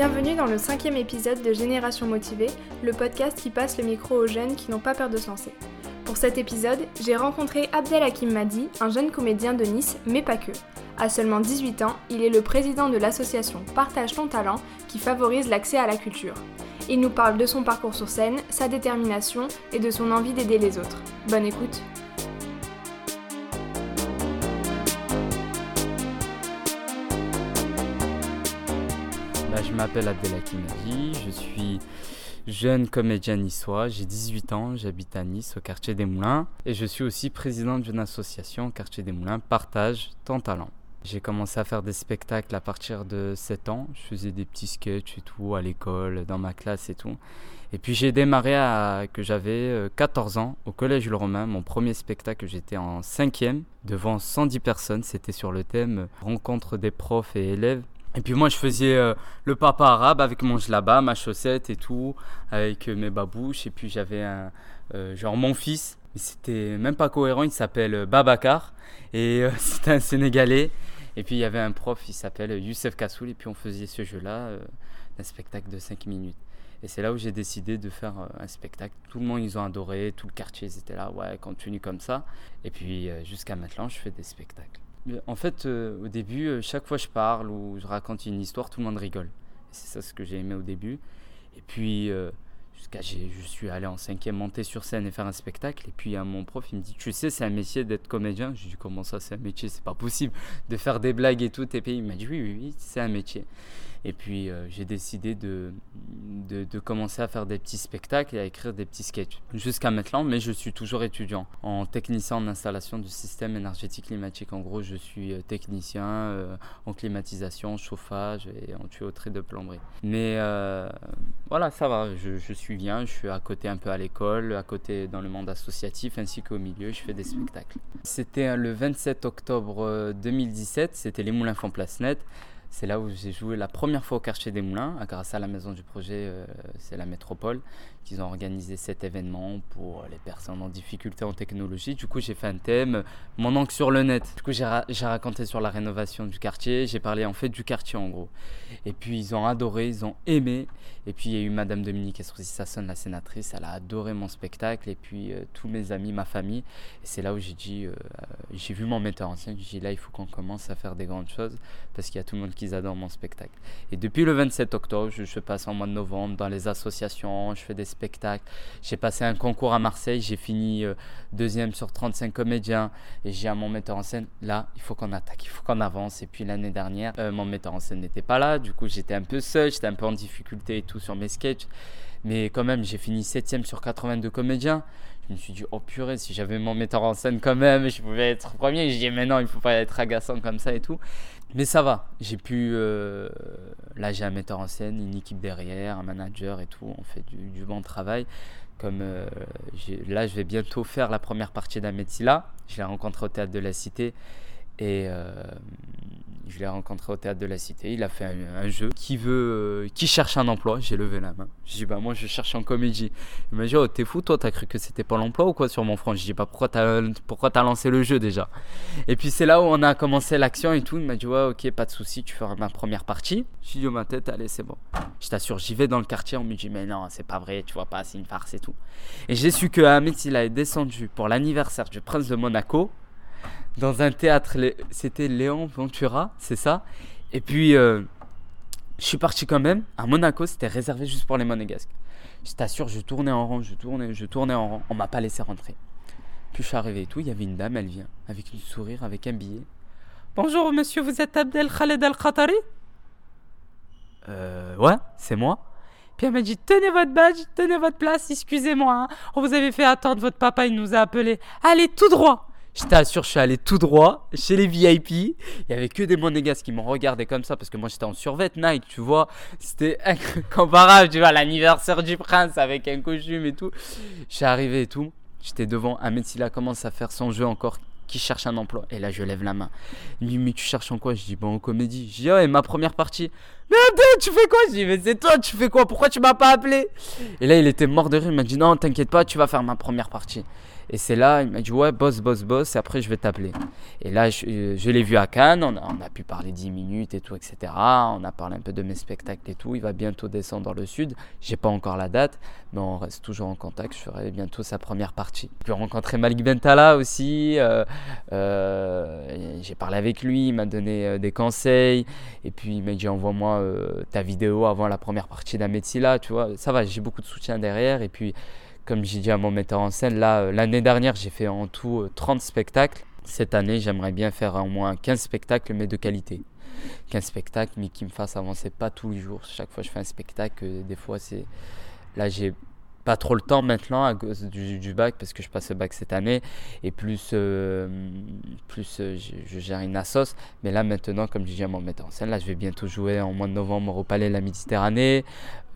Bienvenue dans le cinquième épisode de Génération Motivée, le podcast qui passe le micro aux jeunes qui n'ont pas peur de se lancer. Pour cet épisode, j'ai rencontré Abdel Hakim Madi, un jeune comédien de Nice, mais pas que. À seulement 18 ans, il est le président de l'association Partage ton talent qui favorise l'accès à la culture. Il nous parle de son parcours sur scène, sa détermination et de son envie d'aider les autres. Bonne écoute Je m'appelle Abdelhakim Madi, je suis jeune comédien niçois, j'ai 18 ans, j'habite à Nice au quartier des Moulins et je suis aussi président d'une association quartier des Moulins, Partage ton talent. J'ai commencé à faire des spectacles à partir de 7 ans, je faisais des petits sketchs et tout à l'école, dans ma classe et tout. Et puis j'ai démarré à que j'avais 14 euh, ans au collège Le Romain, mon premier spectacle, j'étais en 5e devant 110 personnes, c'était sur le thème rencontre des profs et élèves et puis moi, je faisais euh, le papa arabe avec mon jlaba, ma chaussette et tout, avec euh, mes babouches. Et puis j'avais un, euh, genre mon fils, c'était même pas cohérent, il s'appelle Babacar. Et c'était un Sénégalais. Et puis il y avait un prof, il s'appelle Youssef Kassoul. Et puis on faisait ce jeu-là, un spectacle de 5 minutes. Et c'est là où j'ai décidé de faire un spectacle. Tout le monde, ils ont adoré, tout le quartier, ils étaient là, ouais, continue comme ça. Et puis jusqu'à maintenant, je fais des spectacles. En fait, euh, au début, euh, chaque fois que je parle ou je raconte une histoire, tout le monde rigole. C'est ça ce que j'ai aimé au début. Et puis, euh, jusqu'à je suis allé en cinquième monter sur scène et faire un spectacle. Et puis, mon prof, il me dit Tu sais, c'est un métier d'être comédien. Je lui dis Comment ça, c'est un métier? C'est pas possible de faire des blagues et tout. Et puis, il m'a dit Oui, oui, oui, c'est un métier. Et puis euh, j'ai décidé de, de, commencer à faire des petits spectacles et à écrire des petits sketchs. Jusqu'à maintenant, mais je suis toujours étudiant en technicien en installation du système énergétique climatique. En gros, je suis euh, technicien euh, en climatisation, chauffage et en tuyauterie de plomberie. Mais voilà, ça va, je, suis bien, je suis à côté un peu à l'école, à côté dans le monde associatif ainsi qu'au milieu, je fais des spectacles. C'était le 27 octobre 2017, c'était les Moulins Font Place Net. C'est là où j'ai joué la première fois au quartier des Moulins, grâce à la maison du projet, euh, c'est la métropole, qu'ils ont organisé cet événement pour les personnes en difficulté en technologie. Du coup, j'ai fait un thème, mon oncle sur le net. Du coup, j'ai, raconté sur la rénovation du quartier, j'ai parlé en fait du quartier en gros. Et puis, ils ont adoré, ils ont aimé. Et puis, il y a eu Madame Dominique Estrosi-Sasson, la sénatrice, elle a adoré mon spectacle. Et puis, euh, tous mes amis, ma famille. C'est là où j'ai dit, euh, j'ai vu mon metteur en scène, j'ai dit là, il faut qu'on commence à faire des grandes choses parce qu'il y a tout le monde qu'ils adorent mon spectacle. Et depuis le 27 octobre, je, passe en mois de novembre dans les associations, je fais des spectacles. J'ai passé un concours à Marseille, j'ai fini euh, deuxième sur 35 comédiens et j'ai à mon metteur en scène, là, il faut qu'on attaque, il faut qu'on avance. Et puis l'année dernière, euh, mon metteur en scène n'était pas là, du coup j'étais un peu seul, j'étais un peu en difficulté et tout sur mes sketchs. Mais quand même, j'ai fini septième sur 82 comédiens je me suis dit, oh purée, si j'avais mon metteur en scène quand même, je pouvais être premier. Je dis, mais non, il faut pas être agaçant comme ça et tout. Mais ça va, j'ai pu. Euh, là, j'ai un metteur en scène, une équipe derrière, un manager et tout. On fait du, bon travail. Comme euh, là, je vais bientôt faire la première partie d'Ametsila. Je l'ai rencontré au théâtre de la Cité. Et euh, je l'ai rencontré au théâtre de la Cité. Il a fait un, jeu qui veut, euh, qui cherche un emploi. J'ai levé la main. J'ai dit bah moi je cherche en comédie. Il m'a dit oh t'es fou toi t'as cru que c'était pas l'emploi ou quoi sur mon front? J'ai dit bah pourquoi t'as pourquoi lancé le jeu déjà? Et puis c'est là où on a commencé l'action et tout. Il m'a dit ouais ok pas de souci tu feras ma première partie. J'ai dit oh ma tête allez c'est bon. Je t'assure j'y vais dans le quartier. On me dit mais non c'est pas vrai tu vois pas c'est une farce et tout. Et j'ai su que Ahmed il a descendu pour l'anniversaire du prince de Monaco dans un théâtre. C'était Léon Ventura, c'est ça? Et puis, euh, je suis parti quand même. À Monaco, c'était réservé juste pour les monégasques. Je t'assure, je tournais en rond, je tournais, je tournais en rond. On m'a pas laissé rentrer. Puis je suis arrivé et tout. Il y avait une dame, elle vient avec une sourire, avec un billet. Bonjour monsieur, vous êtes Abdel Khaled Al-Khatari? Euh, ouais, c'est moi. Puis elle m'a dit Tenez votre badge, tenez votre place, excusez-moi. Hein. On vous avait fait attendre, votre papa, il nous a appelé. Allez, tout droit je t'assure, je suis allé tout droit chez les VIP. Il y avait que des monégasques qui m'ont regardé comme ça parce que moi j'étais en survêt night, tu vois. C'était incomparable, tu vois, l'anniversaire du prince avec un costume et tout. Je suis arrivé et tout. J'étais devant Ahmed Silla commence à faire son jeu encore qui cherche un emploi. Et là, je lève la main. Il me dit, mais tu cherches en quoi? Je dis, bon, en comédie. Je dis, oh, et ma première partie. Mais attends, tu fais quoi? Je dis, mais c'est toi, tu fais quoi? Pourquoi tu m'as pas appelé? Et là, il était mort de rire. Il m'a dit, non, t'inquiète pas, tu vas faire ma première partie. Et c'est là, il m'a dit ouais, boss, boss, boss, et après je vais t'appeler. Et là, je, euh, l'ai vu à Cannes, on a, pu parler 10 minutes et tout, etc. On a parlé un peu de mes spectacles et tout. Il va bientôt descendre dans le sud. J'ai pas encore la date, mais on reste toujours en contact. Je ferai bientôt sa première partie. J'ai rencontré Malik Bentala aussi. Euh, euh, j'ai parlé avec lui, il m'a donné des conseils. Et puis il m'a dit envoie-moi ta vidéo avant la première partie là tu vois. Ça va, j'ai beaucoup de soutien derrière. Et puis comme j'ai dit à mon metteur en scène, là, euh, l'année dernière, j'ai fait en tout 30 euh, spectacles. Cette année, j'aimerais bien faire au moins 15 spectacles, mais de qualité. 15 spectacles, mais qui me fassent avancer pas tous les jours. Chaque fois, je fais un spectacle, euh, des fois, c'est. Là, j'ai pas trop le temps maintenant à cause du, bac parce que je passe le bac cette année et plus plus je, gère une assos mais là maintenant comme je dis à mon metteur en scène là je vais bientôt jouer en mois de novembre au Palais de la Méditerranée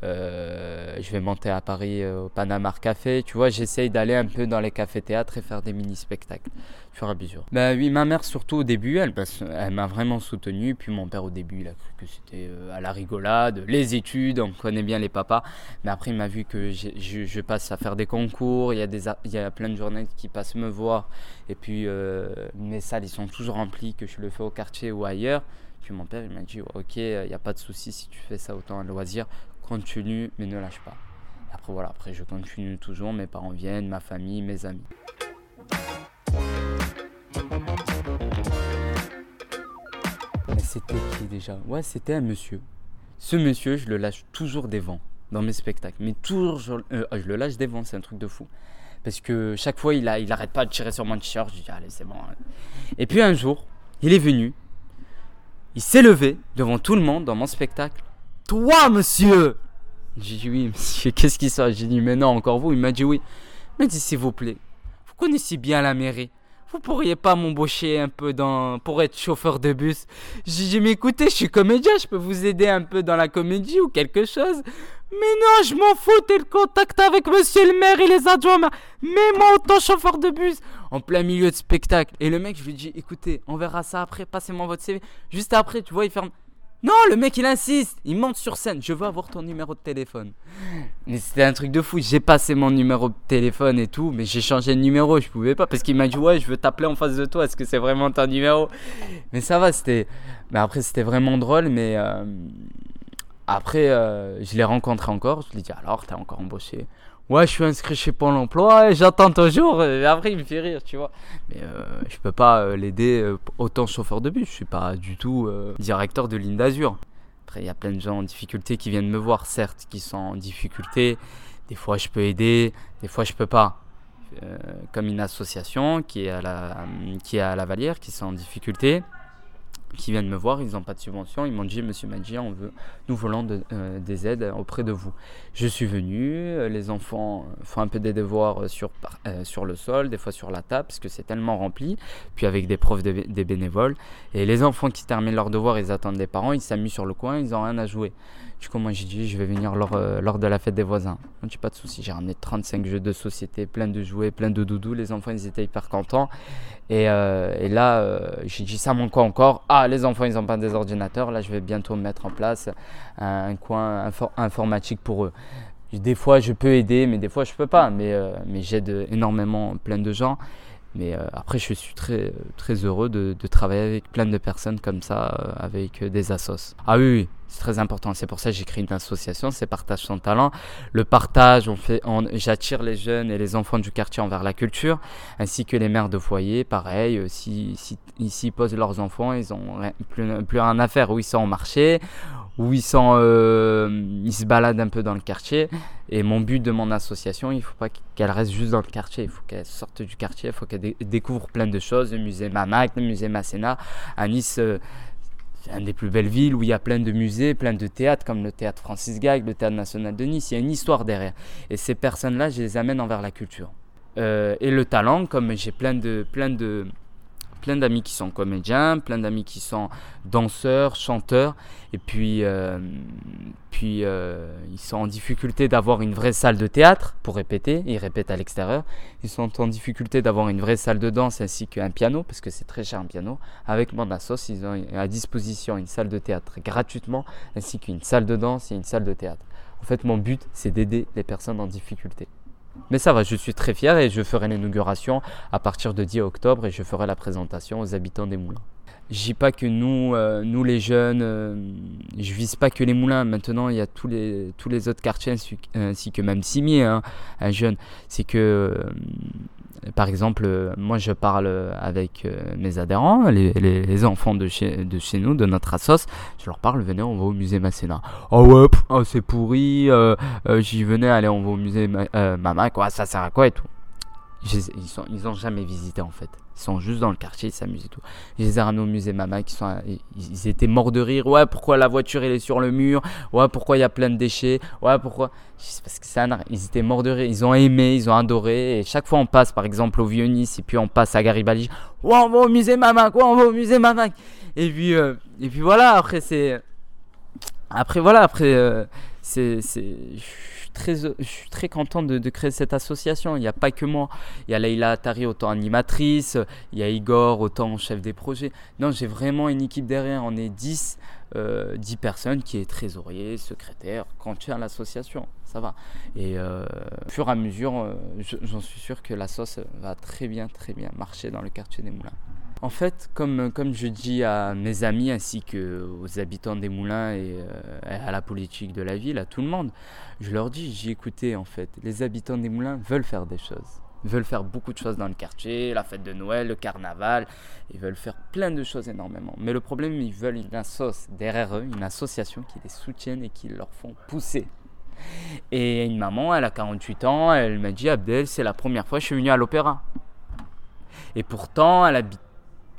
je vais monter à Paris euh, au Panama Café. Tu vois, j'essaye d'aller un peu dans les cafés-théâtres et faire des mini-spectacles. Fur et à mesure. Ben oui, ma mère surtout au début, elle, m'a vraiment soutenu. Puis mon père au début, il a cru que c'était euh, à la rigolade, les études, on connaît bien les papas. Mais après, il m'a vu que je, passe à faire des concours. Il y, a plein de journées qui passent me voir. Et puis mes salles, ils sont toujours remplis, que je le fais au quartier ou ailleurs. Puis mon père, il m'a dit, ok, il n'y a pas de souci si tu fais ça autant à loisir continue, mais ne lâche pas. après, voilà, après, je continue toujours. Mes parents viennent, ma famille, mes amis. Mais c'était qui déjà Ouais, c'était un monsieur. Ce monsieur, je le lâche toujours des vents dans mes spectacles. Mais toujours, je, euh, je le lâche des vents, c'est un truc de fou. Parce que chaque fois, il, a, il arrête pas de tirer sur mon t-shirt. Je dis, allez, c'est bon. Hein. Et puis un jour, il est venu. Il s'est levé devant tout le monde dans mon spectacle. Toi, monsieur J'ai dit oui, monsieur, qu'est-ce qui ça J'ai dit mais non, encore vous Il m'a dit oui. Mais dit s'il vous plaît, vous connaissez bien la mairie. Vous pourriez pas m'embaucher un peu dans pour être chauffeur de bus? J'ai dit mais écoutez, je suis comédien, je peux vous aider un peu dans la comédie ou quelque chose. Mais non, je m'en fous, t'es le contact avec monsieur le maire et les adjoints. Mais moi, autant chauffeur de bus, en plein milieu de spectacle. Et le mec, je lui dis, écoutez, on verra ça après, passez-moi votre CV. Juste après, tu vois, il ferme. Non, le mec il insiste, il monte sur scène, je veux avoir ton numéro de téléphone. Mais c'était un truc de fou, j'ai passé mon numéro de téléphone et tout, mais j'ai changé de numéro, je pouvais pas parce qu'il m'a dit ouais, je veux t'appeler en face de toi, est-ce que c'est vraiment ton numéro? Mais ça va, c'était mais après c'était vraiment drôle mais euh, après euh, je l'ai rencontré encore, je lui ai dit alors t'es encore embauché? Ouais, je suis inscrit chez Pôle emploi et j'attends toujours. Et après, il me fait rire, tu vois. Mais euh, je peux pas euh, l'aider euh, autant chauffeur de bus. Je suis pas du tout directeur de ligne d'Azur. Après, il y a plein de gens en difficulté qui viennent me voir, certes, qui sont en difficulté. Des fois, je peux aider, des fois, je peux pas. comme une association qui est à la, qui est à la Valière, qui sont en difficulté qui viennent me voir, ils n'ont pas de subvention, ils m'ont dit Monsieur Madji, on veut, nous voulons euh, des aides auprès de vous. Je suis venu, euh, les enfants font un peu des devoirs sur, euh, sur le sol, des fois sur la table, parce que c'est tellement rempli, puis avec des profs, des bénévoles. Et les enfants qui terminent leurs devoirs, ils attendent des parents, ils s'amusent sur le coin, ils n'ont rien à jouer. Du coup, moi j'ai dit, je vais venir lors, lors de la fête des voisins. Je dis pas de souci, j'ai ramené 35 jeux de société, plein de jouets, plein de doudous. Les enfants, ils étaient hyper contents. Et, et là, j'ai dit, ça manque quoi encore Ah, les enfants, ils n'ont pas des ordinateurs. Là, je vais bientôt mettre en place un, coin informatique pour eux. Des fois, je peux aider, mais des fois, je peux pas. Mais, euh, mais j'aide énormément plein de gens. Mais euh, après, je suis très, très heureux de, travailler avec plein de personnes comme ça, euh, avec des assos. Ah oui, oui c'est très important. C'est pour ça que j'ai créé une association, c'est Partage son talent. Le partage, on fait, j'attire les jeunes et les enfants du quartier envers la culture, ainsi que les mères de foyer. Pareil, euh, si, si ici posent leurs enfants, ils ont plus, plus rien à faire, ou ils sont au marché, ou ils sont, euh, ils se baladent un peu dans le quartier. Et mon but de mon association, il ne faut pas qu'elle reste juste dans le quartier. Il faut qu'elle sorte du quartier. Il faut qu'elle découvre plein de choses. Le musée Mamac, le musée Masséna. À Nice, euh, c'est une des plus belles villes où il y a plein de musées, plein de théâtres, comme le théâtre Francis Gag, le théâtre national de Nice. Il y a une histoire derrière. Et ces personnes-là, je les amène envers la culture. Euh, et le talent, comme j'ai plein de, plein de, plein d'amis qui sont comédiens, plein d'amis qui sont danseurs, chanteurs, et puis, euh, puis euh, ils sont en difficulté d'avoir une vraie salle de théâtre pour répéter, ils répètent à l'extérieur, ils sont en difficulté d'avoir une vraie salle de danse ainsi qu'un piano, parce que c'est très cher un piano. Avec Mandasos, ils ont à disposition une salle de théâtre gratuitement, ainsi qu'une salle de danse et une salle de théâtre. En fait, mon but, c'est d'aider les personnes en difficulté. Mais ça va, je suis très fier et je ferai l'inauguration à partir de 10 octobre et je ferai la présentation aux habitants des moulins. Je dis pas que nous, euh, nous les jeunes, euh, je vise pas que les moulins. Maintenant, il y a tous les, tous les autres quartiers ainsi, que même Simier, hein, un jeune. C'est que euh, par exemple, moi je parle avec mes adhérents, les, enfants de chez, de chez nous, de notre assos, je leur parle, venez, on va au musée Masséna. Oh ouais, oh, c'est pourri, j'y venais, allez, on va au musée Mama, quoi, ça sert à quoi et tout. Ils, sont, ils ont jamais visité en fait. Ils sont juste dans le quartier, ils s'amusent et tout. Je les ai ramenés au musée Mama, qui sont, ils étaient morts de rire. Ouais, pourquoi la voiture elle est sur le mur? Ouais, pourquoi il y a plein de déchets? Ouais, pourquoi? Parce que c'est un Ils étaient morts de rire. Ils ont aimé, ils ont adoré. Et chaque fois on passe, par exemple, au Vieux-Nice et puis on passe à Garibaldi. Ouais, on va au musée Mama, quoi, on va au musée Mama. Et puis, euh, et puis voilà. Après c'est, après voilà, après euh, c'est, c'est très, je suis très content de, créer cette association. Il n'y a pas que moi. Il y a Leïla Atari, autant animatrice. Il y a Igor, autant chef des projets. Non, j'ai vraiment une équipe derrière. On est 10, euh, 10 personnes qui est trésorier, secrétaire, quand tu as l'association. Ça va. Et euh, au fur et à mesure, euh, j'en suis sûr que la sauce va très bien, très bien marcher dans le quartier des Moulins. En fait, comme, comme je dis à mes amis ainsi qu'aux habitants des moulins et euh, à la politique de la ville, à tout le monde, je leur dis, j'ai écouté en fait, les habitants des moulins veulent faire des choses. Veulent faire beaucoup de choses dans le quartier, la fête de Noël, le carnaval, ils veulent faire plein de choses énormément. Mais le problème, ils veulent une assoce derrière eux, une association qui les soutienne et qui leur font pousser. Et une maman, elle a 48 ans, elle m'a dit Abdel, c'est la première fois que je suis venu à l'opéra. Et pourtant, elle habite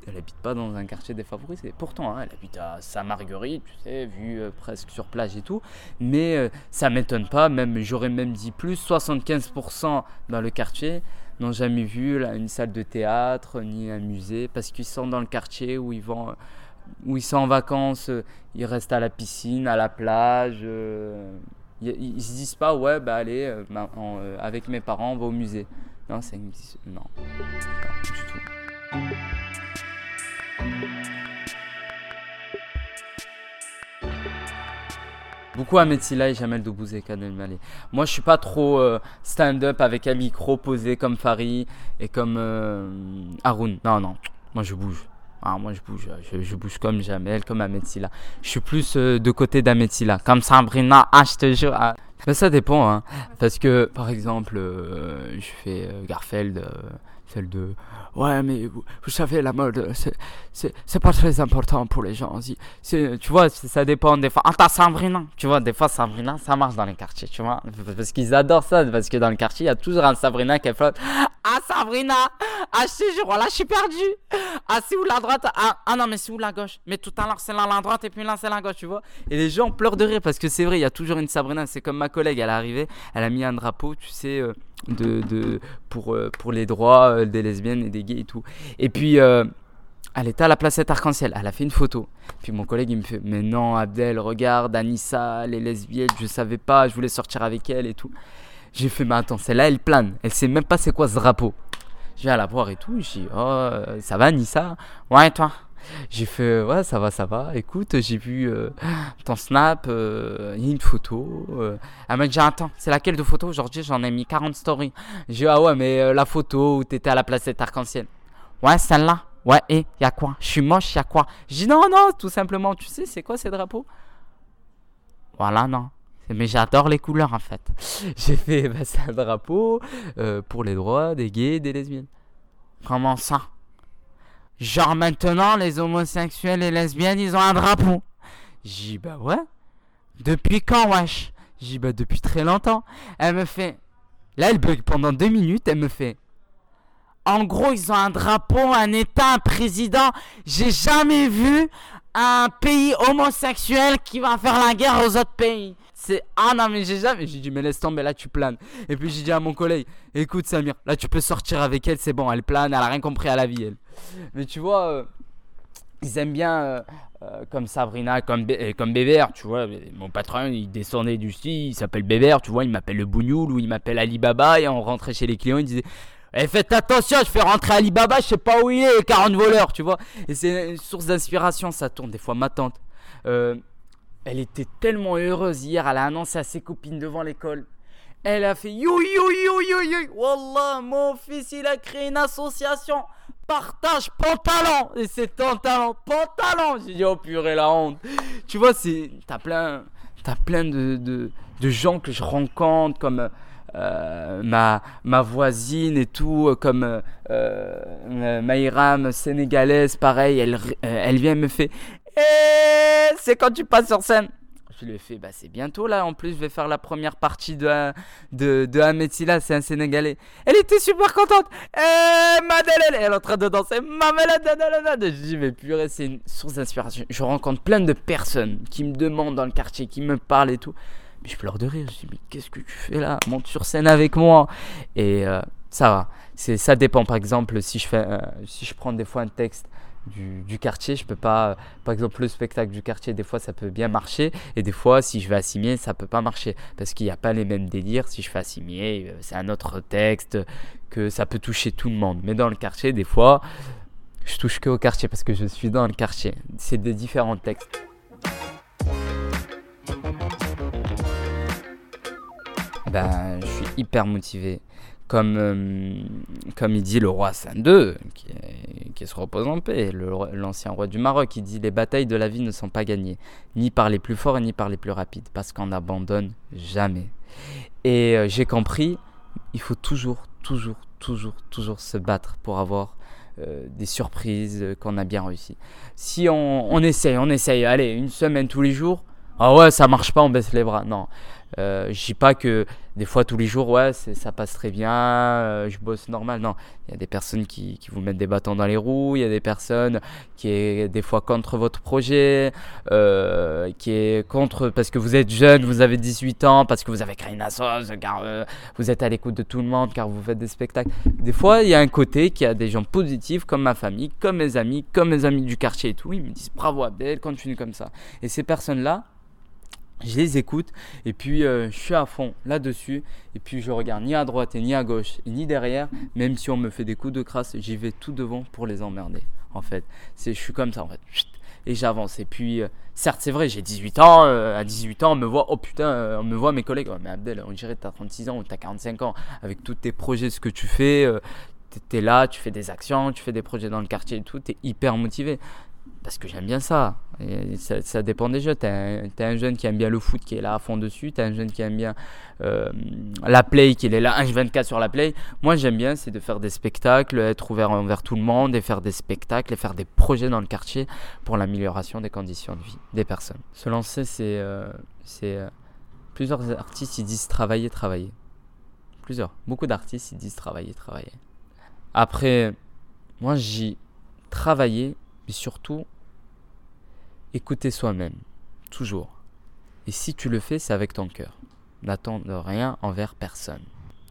elle habite pas dans un quartier défavorisé. Pourtant, hein, elle habite à Saint-Marguerite, tu sais, vue euh, presque sur plage et tout. Mais euh, ça m'étonne pas, même j'aurais même dit plus, 75% dans le quartier n'ont jamais vu une salle de théâtre ni un musée parce qu'ils sont dans le quartier où ils vont où ils sont en vacances, euh, ils restent à la piscine, à la plage. ils, ne se disent pas ouais bah allez avec mes parents on va au musée. Non, c'est non, non du tout. Beaucoup à Silla et Jamel Debbouze et Kadel Malé. Moi, je suis pas trop euh, stand-up avec un micro posé comme Farid et comme euh, Haroun. Non, non. Moi, je bouge. Ah, moi, je bouge. Je, bouge comme Jamel, comme Ahmed Silla. Je suis plus euh, de côté d'Ahmed Silla. Comme Sabrina. Ah, je te jure. Ah. Mais ça dépend. Hein. Parce que, par exemple, je fais Garfield celle de ouais mais vous, savez la mode c'est pas très important pour les gens. Tu vois ça dépend des fois. Ah t'as Sabrina. Tu vois des fois Sabrina ça marche dans les quartiers tu vois. Parce qu'ils adorent ça parce que dans le quartier il y a toujours un Sabrina qui flotte ah Sabrina ah je te jure là je suis perdu ah c'est où la droite ah, ah, non mais c'est où la gauche mais tout à l'heure c'est là la droite et puis là c'est la gauche tu vois et les gens pleurent de rire parce que c'est vrai il y a toujours une Sabrina c'est comme ma collègue elle est arrivée elle a mis un drapeau tu sais euh, de, de, pour, euh, pour les droits euh, des lesbiennes et des gays et tout. Et puis, elle était à la placette arc-en-ciel, elle a fait une photo. Puis mon collègue, il me fait Mais non, Abdel, regarde, Anissa, les lesbiennes, je savais pas, je voulais sortir avec elle et tout. J'ai fait Mais attends, celle-là, elle plane, elle sait même pas c'est quoi ce drapeau. Je viens la voir et tout, je dis Oh, ça va, Anissa Ouais, toi? J'ai fait ouais ça va ça va. Écoute j'ai vu euh, ton snap, euh, une photo. Euh. Elle m'a dit attends c'est laquelle de photo aujourd'hui j'en ai mis 40 stories. J'ai dit ah ouais mais la photo où t'étais à la place arc-en-ciel. Ouais celle-là. Ouais et y a quoi? Je suis moche y a quoi? J'ai dit non non tout simplement tu sais c'est quoi ces drapeaux? Voilà non. Mais j'adore les couleurs en fait. J'ai fait bah, c'est un drapeau pour les droits des gays et des lesbiennes. Comment ça? Genre maintenant, les homosexuels et lesbiennes, ils ont un drapeau. J'ai bah ouais. Depuis quand, wesh? J'ai bah depuis très longtemps. Elle me fait... Là, elle bug pendant deux minutes, elle me fait... En gros, ils ont un drapeau, un État, un président. J'ai jamais vu un pays homosexuel qui va faire la guerre aux autres pays. C'est ah non mais j'ai jamais j'ai dit mais laisse tomber là tu planes. Et puis j'ai dit à mon collègue écoute Samir là tu peux sortir avec elle c'est bon elle plane elle a rien compris à la vie elle. Mais tu vois euh, ils aiment bien euh, euh, comme Sabrina comme comme Bébert tu vois mon patron il descendait du ski il s'appelle Bébert tu vois il m'appelle le Bougnoul ou il m'appelle Alibaba et on rentrait chez les clients il disait eh, faites attention, je fais rentrer Alibaba, je sais pas où il est, 40 voleurs, tu vois. Et c'est une source d'inspiration, ça tourne. Des fois, ma tante, elle était tellement heureuse hier, elle a annoncé à ses copines devant l'école. Elle a fait you you you you you. Wallah, mon fils, il a créé une association. Partage pantalon. Et c'est ton talent, pantalon. J'ai dit, oh purée, la honte. Tu vois, c'est. T'as plein, t'as plein de, de, gens que je rencontre comme. Euh, ma, ma voisine et tout, comme euh, euh Maïram, sénégalaise, pareil, elle, elle vient me fait eh, c'est quand tu passes sur scène. Je lui ai fait, bah c'est bientôt là. En plus, je vais faire la première partie de, de, de Ahmed c'est un Sénégalais. Elle était super contente. Eh, elle est en train de danser. Je dis, mais purée, c'est une source d'inspiration. Je rencontre plein de personnes qui me demandent dans le quartier, qui me parlent et tout. Mais je pleure de rire. Je dis, mais qu'est-ce que tu fais là? Monte sur scène avec moi. Et euh, ça va. Ça dépend. Par exemple, si je, fais, euh, si je prends des fois un texte du, quartier. Je peux pas, par exemple, le spectacle du quartier, des fois ça peut bien marcher, et des fois, si je vais à Cimier, ça peut pas marcher parce qu'il n'y a pas les mêmes délires. Si je fais à Cimier, euh, c'est un autre texte que ça peut toucher tout le monde. Mais dans le quartier, des fois, je touche que au quartier parce que je suis dans le quartier. C'est des différents textes. Ben, je suis hyper motivé comme, euh, comme il dit le roi Saint II, qui, qui se repose en paix, l'ancien roi du Maroc, il dit les batailles de la vie ne sont pas gagnées, ni par les plus forts ni par les plus rapides, parce qu'on n'abandonne jamais. Et euh, j'ai compris, il faut toujours, toujours, toujours, toujours se battre pour avoir euh, des surprises qu'on a bien réussi. Si on, on essaye, on essaye, allez, une semaine tous les jours, ah ouais, ça marche pas, on baisse les bras. Non, euh, je dis pas que des fois tous les jours, ouais, ça passe très bien, euh, je bosse normal. Non, il y a des personnes qui, qui, vous mettent des bâtons dans les roues, il y a des personnes qui est des fois contre votre projet, euh, qui est contre parce que vous êtes jeune, vous avez 18 ans, parce que vous avez créé une assoce, car euh, vous êtes à l'écoute de tout le monde, car vous faites des spectacles. Des fois, il y a un côté qui a des gens positifs, comme ma famille, comme mes amis, comme mes amis du quartier et tout. Ils me disent bravo Abdel, continue comme ça. Et ces personnes-là, je les écoute et puis euh, je suis à fond là-dessus. Et puis je regarde ni à droite ni à gauche ni derrière. Même si on me fait des coups de crasse j'y vais tout devant pour les emmerder en fait. C'est je suis comme ça en fait. Et j'avance. Et puis euh, certes c'est vrai j'ai 18 ans euh, à 18 ans on me voit oh putain on me voit mes collègues. Mais Abdel on dirait que t'as 36 ans ou t'as 45 ans. Avec tous tes projets ce que tu fais t'es là, tu fais des actions, tu fais des projets dans le quartier et tout, t'es hyper motivé parce que j'aime bien ça. ça. dépend des jeux. T'as un, un jeune qui aime bien le foot qui est là à fond dessus. T'as un jeune qui aime bien euh, la play qui est là 1-24 sur la play. Moi j'aime bien c'est de faire des spectacles, être ouvert envers tout le monde et faire des spectacles et faire des projets dans le quartier pour l'amélioration des conditions de vie des personnes. Se lancer c'est euh, euh, plusieurs artistes ils disent travailler travailler. Plusieurs, beaucoup d'artistes ils disent travailler travailler. Après moi j'y travailler mais surtout écouter soi-même, toujours. Et si tu le fais, c'est avec ton cœur. N'attends rien envers personne.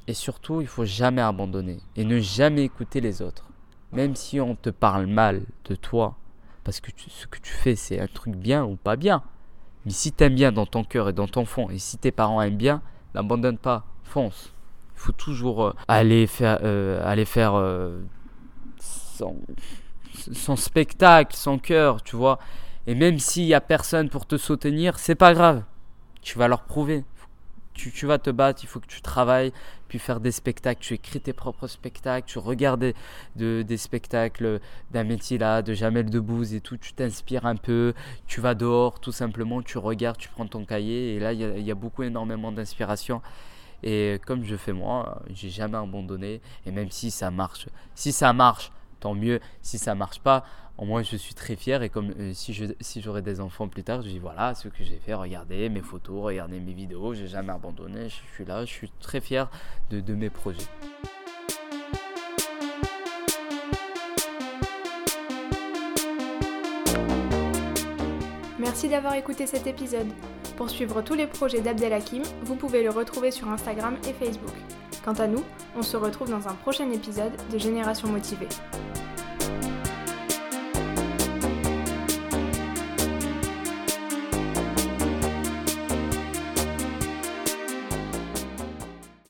Et surtout, il faut jamais abandonner et ne jamais écouter les autres. Même si on te parle mal de toi, parce que ce que tu fais, c'est un truc bien ou pas bien. Mais si tu aimes bien dans ton cœur et dans ton fond, et si tes parents aiment bien, n'abandonne pas, fonce. Il faut toujours euh, aller faire, euh, aller faire euh, son spectacle, son cœur, tu vois. Et même s'il y a personne pour te soutenir, c'est pas grave. Tu vas leur prouver. Tu, vas te battre, il faut que tu travailles, puis faire des spectacles, tu écris tes propres spectacles, tu regardes des, de, des spectacles là, de Jamel Debbouze et tout, tu t'inspires un peu, tu vas dehors tout simplement, tu regardes, tu prends ton cahier, et là il y, y, a beaucoup énormément d'inspiration. Et comme je fais moi, j'ai jamais abandonné, et même si ça marche, si ça marche, tant mieux. Si ça marche pas, au moins je suis très fier et comme euh, si j'aurais des enfants plus tard, je dis voilà ce que j'ai fait, regardez mes photos, regardez mes vidéos, j'ai jamais abandonné, je suis là, je suis très fier de, de mes projets. Merci d'avoir écouté cet épisode. Pour suivre tous les projets d'Abdelhakim, vous pouvez le retrouver sur Instagram et Facebook. Quant à nous, on se retrouve dans un prochain épisode de Génération Motivée.